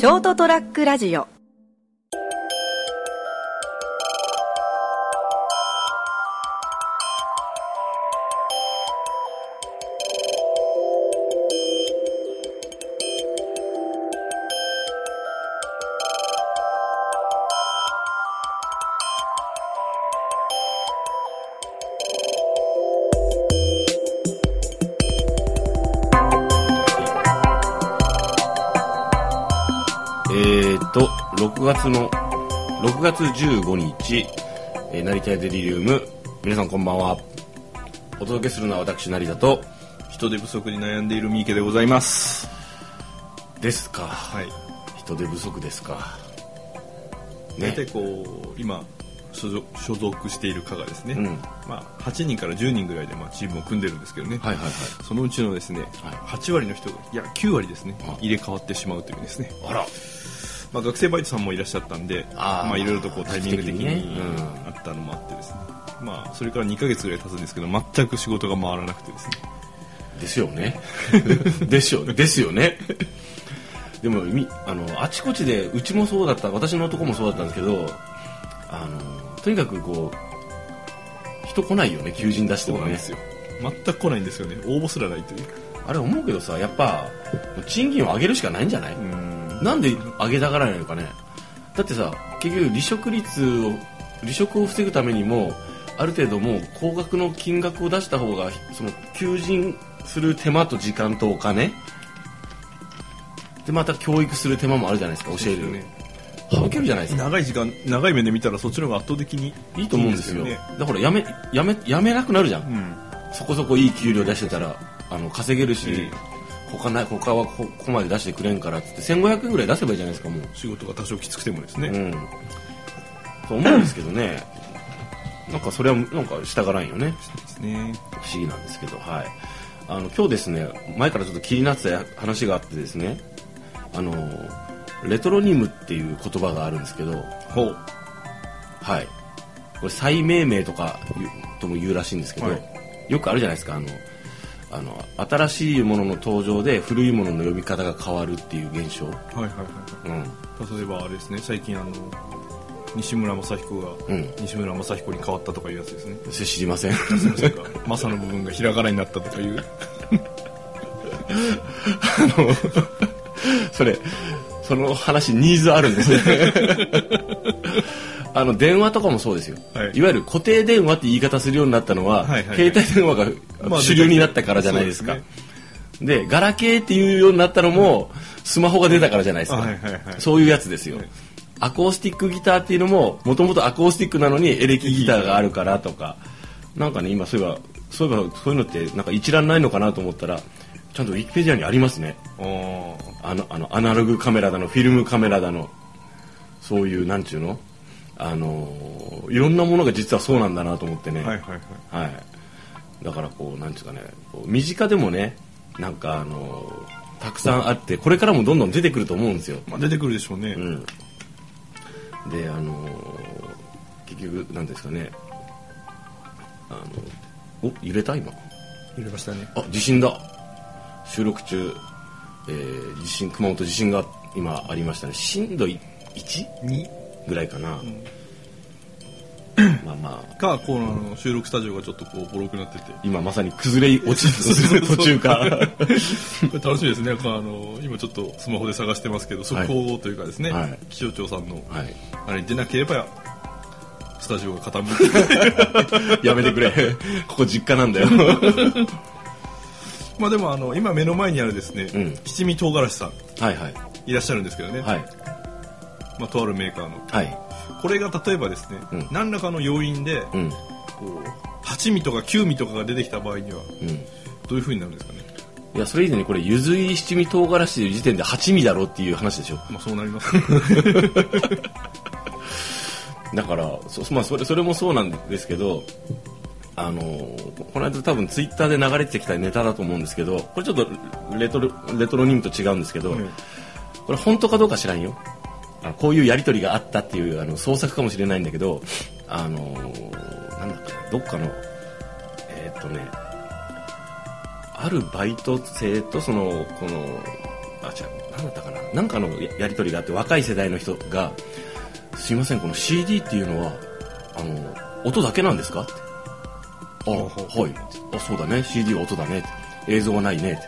ショートトラックラジオ。と、6月の、6月15日、えー成田屋デリリウム、皆さんこんばんは。お届けするのは私、成田と、人手不足に悩んでいる三池でございますですか。はい人手不足ですか。ね。大体こう今所属している課がですね、うんまあ、8人から10人ぐらいでまあチームを組んでるんですけどね、はいはいはい。そのうちのですね、はい8割の人がいや9割ですねあ入れ替わってしまうというですね、あら。まあ、学生バイトさんもいらっしゃったんでまあいろいろとこうタイミング的にあったのもあってですね、まあそれから2ヶ月ぐらい経つんですけど全く仕事が回らなくてですね。ですよね。ですよね。ですよね。でもみあのあちこちでうちもそうだった私のとこもそうだったんですけどあのとにかくこう人来ないよね求人出してもね。そうなんですよ。全く来ないんですよね。応募すらないというあれ思うけどさやっぱ賃金を上げるしかないんじゃない、うんなんで上げたがらないのかね。だってさ結局離職率を離職を防ぐためにもある程度もう高額の金額を出した方がその求人する手間と時間とお金。でまた教育する手間もあるじゃないですか教える。ね。省けるじゃないですか。長い時間長い目で見たらそっちの方が圧倒的にいいと思うんですよね。だからやめやめやめなくなるじゃん、うん。そこそこいい給料出してたらあの稼げるし、うん他ない他はこここまで出してくれんからっつって1500円ぐらい出せばいいじゃないですかもう。仕事が多少きつくてもですね、うん。そう思うんですけどね。なんかそれはなんか従らんよね。ね。不思議なんですけどはい。あの今日ですね前からちょっと気になってた話があってですねあのレトロニムっていう言葉があるんですけどほう。はい。これ再命名とかとも言うらしいんですけど、はい。よくあるじゃないですかあのあの新しいものの登場で古いものの呼び方が変わるっていう現象、はいはいはいうん、はい例えばあれですね最近あの西村雅彦が、うん。西村雅彦に変わったとかいうやつですね。知りません。すいませんか。マサの部分がひらがなになったとかいう。それその話ニーズあるんですねあの電話とかもそうですよ、はい。い、わゆる固定電話って言い方するようになったのは、はいはいはい。携帯電話がまあ主流になったからじゃないですか、そうでガラケーっていうようになったのも、スマホが出たからじゃないですか、はいはいはい。そういうやつですよ、はい。アコースティックギターっていうのももともとアコースティックなのにエレキギターがあるからとか。なんかね今そういえばそういえばそういうのってなんか一覧ないのかなと思ったらちゃんとウィキペディアにありますね。あのあのアナログカメラだのフィルムカメラだのそういうなんちゅうの？あのいろんなものが実はそうなんだなと思ってね、はいはいはい。はい。だからこうなんちゅうかね身近でもねなんかあのたくさんあってこれからもどんどん出てくると思うんですよ、まあ、出てくるでしょうね、うん、であの結局なんですかね。あのお揺れた？今。入れましたね。あ地震だ。収録中、えー地震熊本地震が今ありましたね。震度 1? にぐらいかな、まあまあ。かこうあの収録スタジオがちょっとこうボロくなってて。今まさに崩れ落ちする途中か これ楽しみですね。あの今ちょっとスマホで探してますけど速報というかですね、はい。気象庁さんのはい。あれに出なければスタジオが傾いてやめてくれ。ここ実家なんだよ。まあでもあの今目の前にあるですね、うん。七味唐辛子さん。はいはい。いらっしゃるんですけどね、はいまあ、とあるメーカーの。はい。これが例えばですね、うん。何らかの要因で、うん。こう八味とか九味とかが出てきた場合にはうん。どういう風になるんですかね？いやそれ以前にこれゆず入り七味唐辛子という時点で八味だろうっていう話でしょ。まあそうなりますね。だからそ,、まあ、それそれもそうなんですけどあのこの間多分ツイッターで流れてきたネタだと思うんですけどこれちょっとレトロレトロニムと違うんですけど、うんこれ本当かどうか知らんよあのこういうやり取りがあったっていうあの創作かもしれないんだけどあのなんだっけなどっかのえーっとねあるバイト生とそのこのあ違う何だったかななんかのややり取りがあって若い世代の人が「すいませんこの CD っていうのはあの音だけなんですか?」って「あはい」あそうだね。CD は音だね」映像はないね」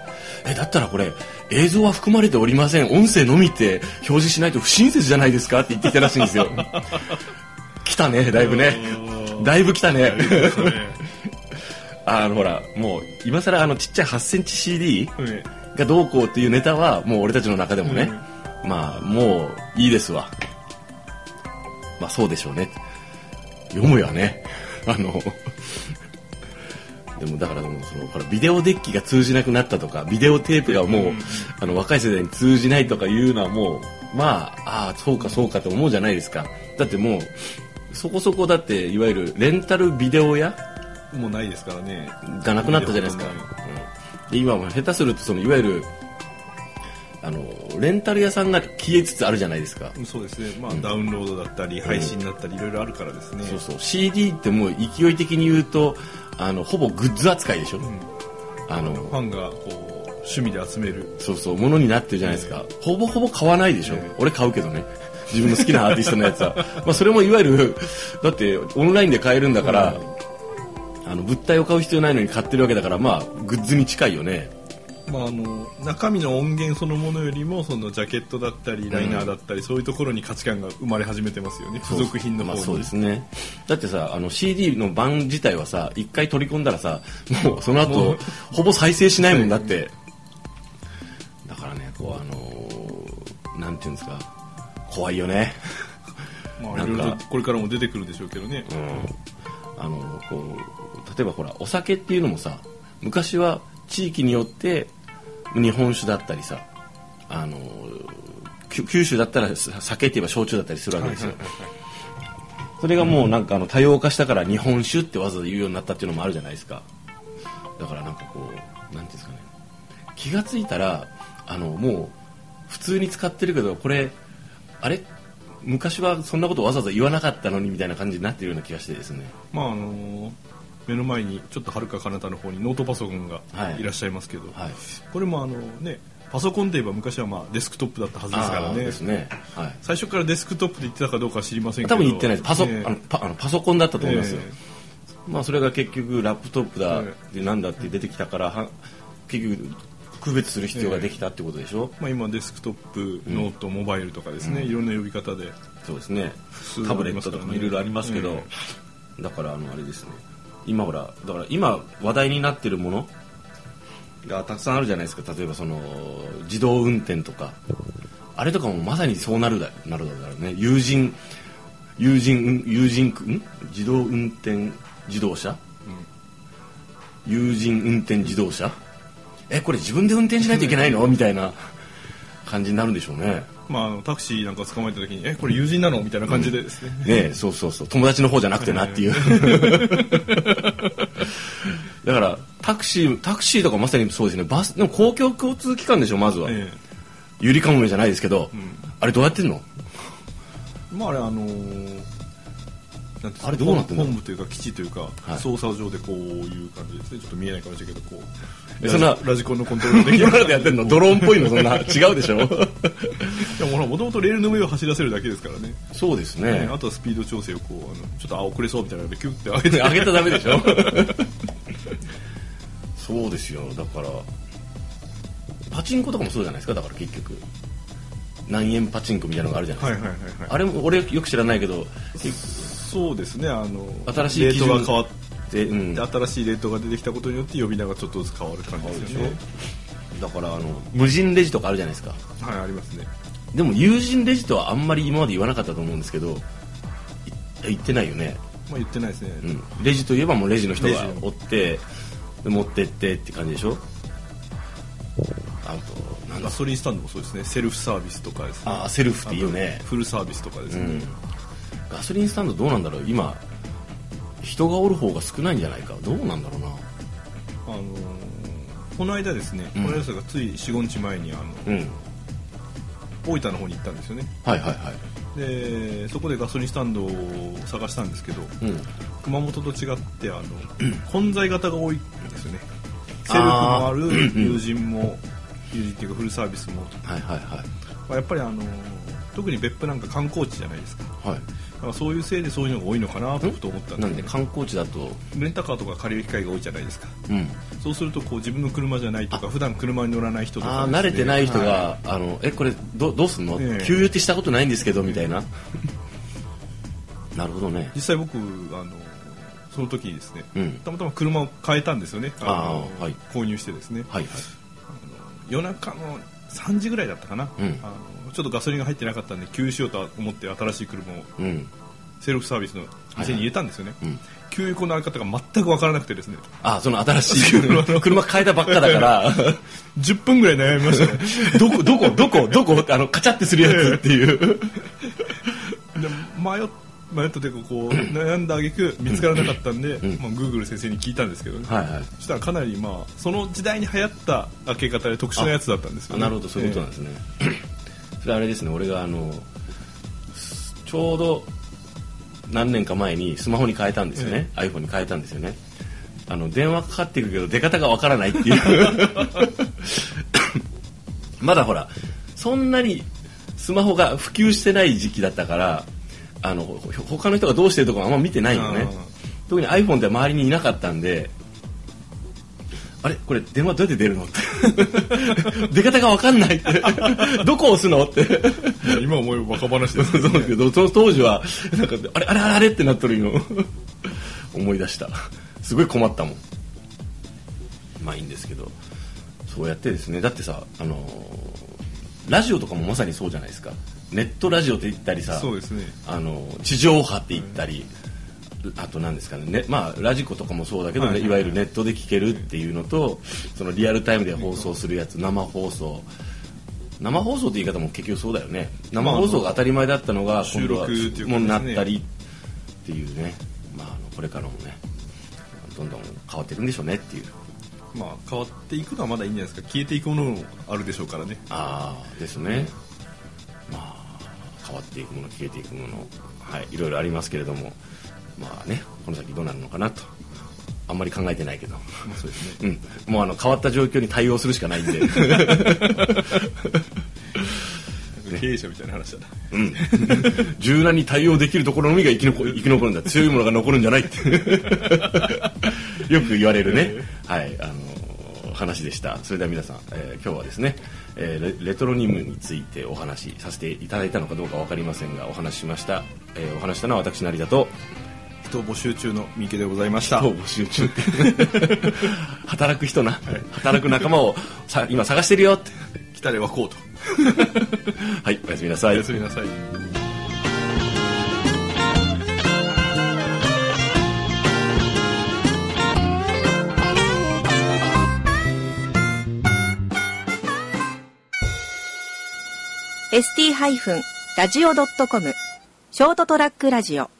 えだったらこれ映像は含まれておりません。音声のみって表示しないと不親切じゃないですかって言ってきたらしいんですよ。来たねだいぶね。だいぶ来たね。あのほらもう今更あのちっちゃい8センチ CD がどうこうっていうネタはもう俺たちの中でもね、まあもういいですわ。まあそうでしょうね。読むよね。あのでもだからもうそのほらビデオデッキが通じなくなったとかビデオテープがもう、あの若い世代に通じないとかいうのはもうまあああそうかそうかと思うじゃないですか。だってもうそこそこだっていわゆるレンタルビデオ屋もうないですからね。がなくなったじゃないですか、うん、で今は下手するとそのいわゆるあのレンタル屋さんが消えつつあるじゃないですか。そうですね、まあ、うん、ダウンロードだったり配信だったりいろいろあるからですね、そうそう。CD ってもう勢い的に言うとあのほぼグッズ扱いでしょ、うん、あのファンがこう趣味で集める。そうそうものになってるじゃないですか、ほぼほぼ買わないでしょ、俺買うけどね。自分の好きなアーティストのやつは。まあそれもいわゆるだってオンラインで買えるんだから、あの物体を買う必要ないのに買ってるわけだからまあグッズに近いよねまあ、あの中身の音源そのものよりもそのジャケットだったりライナーだったり、うん、そういうところに価値観が生まれ始めてますよね。付属品の方に、まあ、そうですね。だってさあの CD の版自体はさ一回取り込んだらさもうその後ほぼ再生しないもんだって、だからねこうあのー、なんていうんですか。怖いよね。まあいろいろこれからも出てくるでしょうけどね、うん、あのこう例えばほらお酒っていうのもさ昔は地域によって日本酒だったりさあの九州だったら酒って言えば焼酎だったりするわけですよ。それがもうなんかあの多様化したから日本酒ってわざわざ言うようになったっていうのもあるじゃないですか。だからなんかこうなんていうんですかね気が付いたらあのもう普通に使ってるけどこれあれ？昔はそんなことわざわざ言わなかったのにみたいな感じになってるような気がしてですね。まああのー目の前にちょっとはるか彼方の方にノートパソコンがい。らっしゃいますけど、はい。はい、これもあのねパソコンといえば昔はまあデスクトップだったはずですからね、ね。はい、最初からデスクトップで言ってたかどうかは知りませんけど。多分言ってないです。パソ,、あのパあのパソコンだったと思いますよ、えー、まあ、それが結局ラップトップだ、えー、なんだって出てきたからは結局区別する必要ができたってことでしょ、えー、まあ、今デスクトップ、ノートモバイルとかですね、うん、いろんな呼び方でそうですね。タブレットとかもいろいろありますけど、だからあのあれですね今ほらだから今話題になってるものがたくさんあるじゃないですか。例えばその自動運転とか。あれとかもまさにそうなるだなるだろうね。有人有人有人ん？自動運転自動車、うん、友人運転自動車？えこれ自分で運転しないといけないの？みたいな感じになるんでしょうねまあ、あのタクシーなんか捕まえた時に「えこれ友人なの?」みたいな感じでですね、うん、ねそうそうそう。友達の方じゃなくてなっていう。だからタクシータクシーとかまさにそうですね。バスでも公共交通機関でしょまずは、ええ、ゆりかもめじゃないですけど、うん、あれどうやってんの？まああれあのーあれどうなってんの本部というか基地というか、はい、操作上でこういう感じですねちょっと見えないかもしれないけどこうそんなラジコンのコントロールできるでやってんのドローンっぽいのそんな違うでしょ。でももともとレールの上を走らせるだけですからね。そうですね、ね、あとはスピード調整をこうあのちょっとあ遅れそうみたいなのでキュッて上げて上げたらダメでしょ。そうですよ。だからパチンコとかもそうじゃないですか。だから結局。何円パチンコみたいなのがあるじゃないですか、あれも俺よく知らないけどそうですねあの新しいレートが変わって、うん、新しいレートが出てきたことによって呼び名がちょっとずつ変わる感じですよね。だからあの無人レジとかあるじゃないですか。はいありますね。でも有人レジとはあんまり今まで言わなかったと思うんですけど言ってないよね。まあ言ってないですね、うん、レジといえばもうレジの人がおって持ってってって感じでしょ？あとガソリンスタンドもそうですね。セルフサービスとかですね。ああセルフっていいよねフルサービスとかですね、うんガソリンスタンドどうなんだろう？今人がおる方が少ないんじゃないか？どうなんだろうな？あのー、この間ですね、うん、この間がつい45日前にあの、うん、大分の方に行ったんですよね。はいはいはい。でそこでガソリンスタンドを探したんですけど、うん、熊本と違ってあの、混在型が多いんですよね。セルフもある友人も友人っていうかフルサービスも、はいはいはい。まあ、やっぱりあの特に別府なんか観光地じゃないですか,、はい、だからそういうせいでそういうのが多いのかなと思ったんでなんで観光地だと？レンタカーとか借りる機会が多いじゃないですか、うん、そうするとこう自分の車じゃないとか普段車に乗らない人とか、ね、慣れてない人が、はい、あのえこれどどうすんの、ね、給油ってしたことないんですけどみたいな。なるほどね。実際僕あのその時にですね、うん、たまたま車を変えたんですよね。あはい、購入してですね、はいはい、夜中の3時ぐらいだったかな、うん、あのちょっとガソリンが入ってなかったんで給油しようと思って新しい車を、うん、セルフサービスの店に入れたんですよね、はいはい、給油口の開け方が全く分からなくてですね。あその新しい車。変えたばっかだから。10分ぐらい悩みましたね。どこどこどこどこあのカチャってするやつっていう。で迷っ迷ったというかこう悩んだ挙句見つからなかったんで、まあ、グーグル先生に聞いたんですけどね、はいはい、そしたらかなりまあその時代に流行った開け方で特殊なやつだったんですよ、ね、なるほどそういうことなんですね、えー、それあれですね俺があのちょうど何年か前にスマホに変えたんですよね、えー、iPhone に変えたんですよね。あの電話かかってくるけど出方がわからないっていう。まだほらそんなにスマホが普及してない時期だったからあの他の人がどうしてるとかあんま見てないよね。特に iPhone って周りにいなかったんであれ？これ電話どうやって出るの？って。出方が分かんないって。どこ押すの？って。今思えばバカ話です、ね、そうですけどその当時はなんかあれ？あれ？あれ？ってなっとるの。思い出した。すごい困ったもん。まあいいんですけど。そうやってですね。だってさあのー、ラジオとかもまさにそうじゃないですか。ネットラジオって言ったりさそうですね。あの地上波って言ったり、あと何ですかね。ね、まあ、ラジコとかもそうだけど、ね、はい、いわゆるネットで聞けるっていうのとそのリアルタイムで放送するやつ生放送。生放送って言い方も結局そうだよね。生放送が当たり前だったのが今度はもになったりっていうね、まあ、あのこれからもねどんどん変わっていくんでしょうねっていう。まあ変わっていくのはまだいいんじゃないですか。消えていくものもあるでしょうからね。ああですね、まあ変わっていくもの消えていくもの。はいいろいろありますけれどもまあねこの先どうなるのかなと。あんまり考えてないけど、そうですね、うん、もうあの変わった状況に対応するしかないんで。経営者みたいな話だな、うん、柔軟に対応できるところのみが生き残 生き残るんだ。強いものが残るんじゃないって。よく言われるね、はい。あの話でした。それでは皆さん、えー、今日はですねえー、レトロニムについてお話しさせていただいたのかどうか分かりませんがお話ししました、えー、お話したのは私成田と人募集中の三池でございました。人募集中 働く人な、はい、働く仲間をさ今探してるよって。来たれはこうと。はいおやすみなさい。おやすみなさい。St-radio.com ショートトラックラジオ